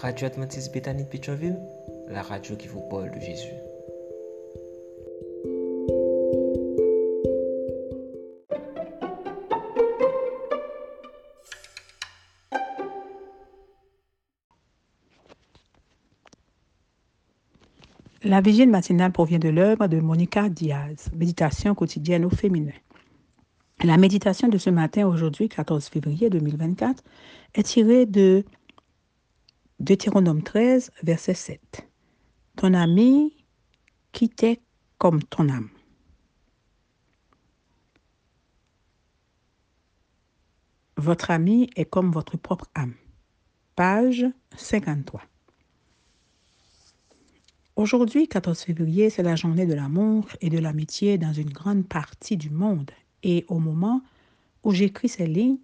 Radio Adventiste Bethany de Pétionville, la radio qui vous parle de Jésus. La vigile matinale provient de l'œuvre de Monica Diaz, Méditation quotidienne au féminin. La méditation de ce matin, aujourd'hui, 14 février 2024, est tirée de Deutéronome 13, verset 7. Ton ami qui t'est comme ton âme. Votre ami est comme votre propre âme. Page 53. Aujourd'hui, 14 février, c'est la journée de l'amour et de l'amitié dans une grande partie du monde. Et au moment où j'écris ces lignes,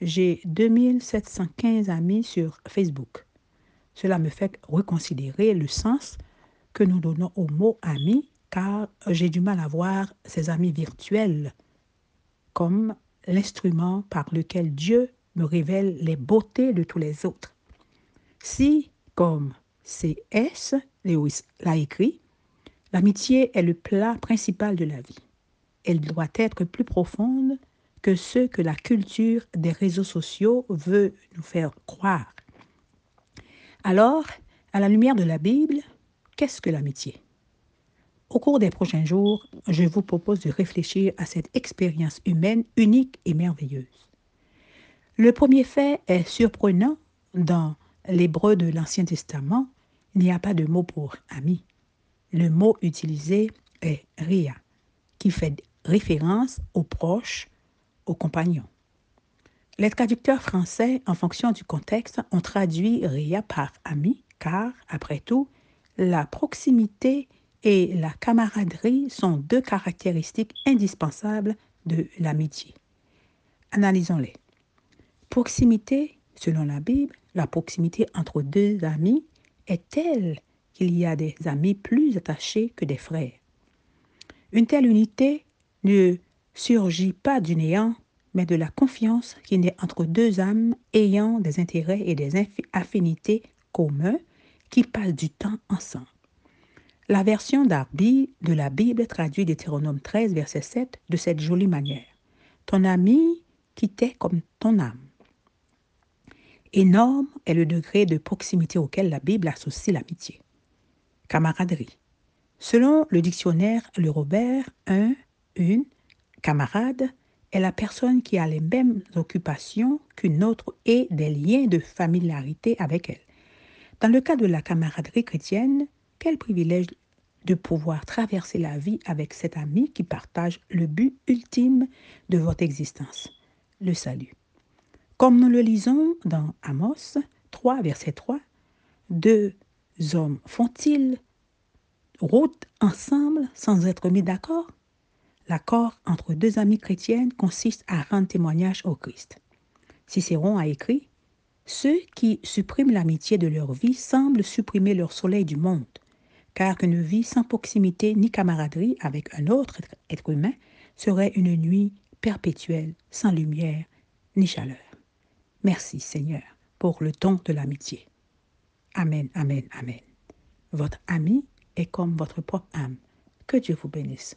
j'ai 2715 amis sur Facebook. Cela me fait reconsidérer le sens que nous donnons au mot ami, car j'ai du mal à voir ces amis virtuels comme l'instrument par lequel Dieu me révèle les beautés de tous les autres. Si, comme C.S. Lewis l'a écrit, l'amitié est le plat principal de la vie. Elle doit être plus profonde que ce que la culture des réseaux sociaux veut nous faire croire. Alors, à la lumière de la Bible, qu'est-ce que l'amitié? Au cours des prochains jours, je vous propose de réfléchir à cette expérience humaine unique et merveilleuse. Le premier fait est surprenant dans l'hébreu de l'Ancien Testament il n'y a pas de mot pour ami. Le mot utilisé est ria, qui fait référence aux proches, aux compagnons. Les traducteurs français, en fonction du contexte, ont traduit ria par ami, car, après tout, la proximité et la camaraderie sont deux caractéristiques indispensables de l'amitié. Analysons-les. Proximité, selon la Bible, la proximité entre deux amis est telle qu'il y a des amis plus attachés que des frères? Une telle unité ne surgit pas du néant, mais de la confiance qui naît entre deux âmes ayant des intérêts et des affinités communs qui passent du temps ensemble. La version d'Arby de la Bible traduit Deutéronome 13, verset 7 de cette jolie manière. Ton ami qui t'est comme ton âme. Énorme est le degré de proximité auquel la Bible associe l'amitié. Camaraderie. Selon le dictionnaire Le Robert, un, une, camarade est la personne qui a les mêmes occupations qu'une autre et des liens de familiarité avec elle. Dans le cas de la camaraderie chrétienne, quel privilège de pouvoir traverser la vie avec cet ami qui partage le but ultime de votre existence, le salut. Comme nous le lisons dans Amos 3, verset 3, deux hommes font-ils route ensemble sans être mis d'accord L'accord entre deux amis chrétiennes consiste à rendre témoignage au Christ. Cicéron a écrit Ceux qui suppriment l'amitié de leur vie semblent supprimer leur soleil du monde, car qu'une vie sans proximité ni camaraderie avec un autre être humain serait une nuit perpétuelle, sans lumière ni chaleur. Merci Seigneur pour le don de l'amitié. Amen, amen, amen. Votre ami est comme votre propre âme. Que Dieu vous bénisse.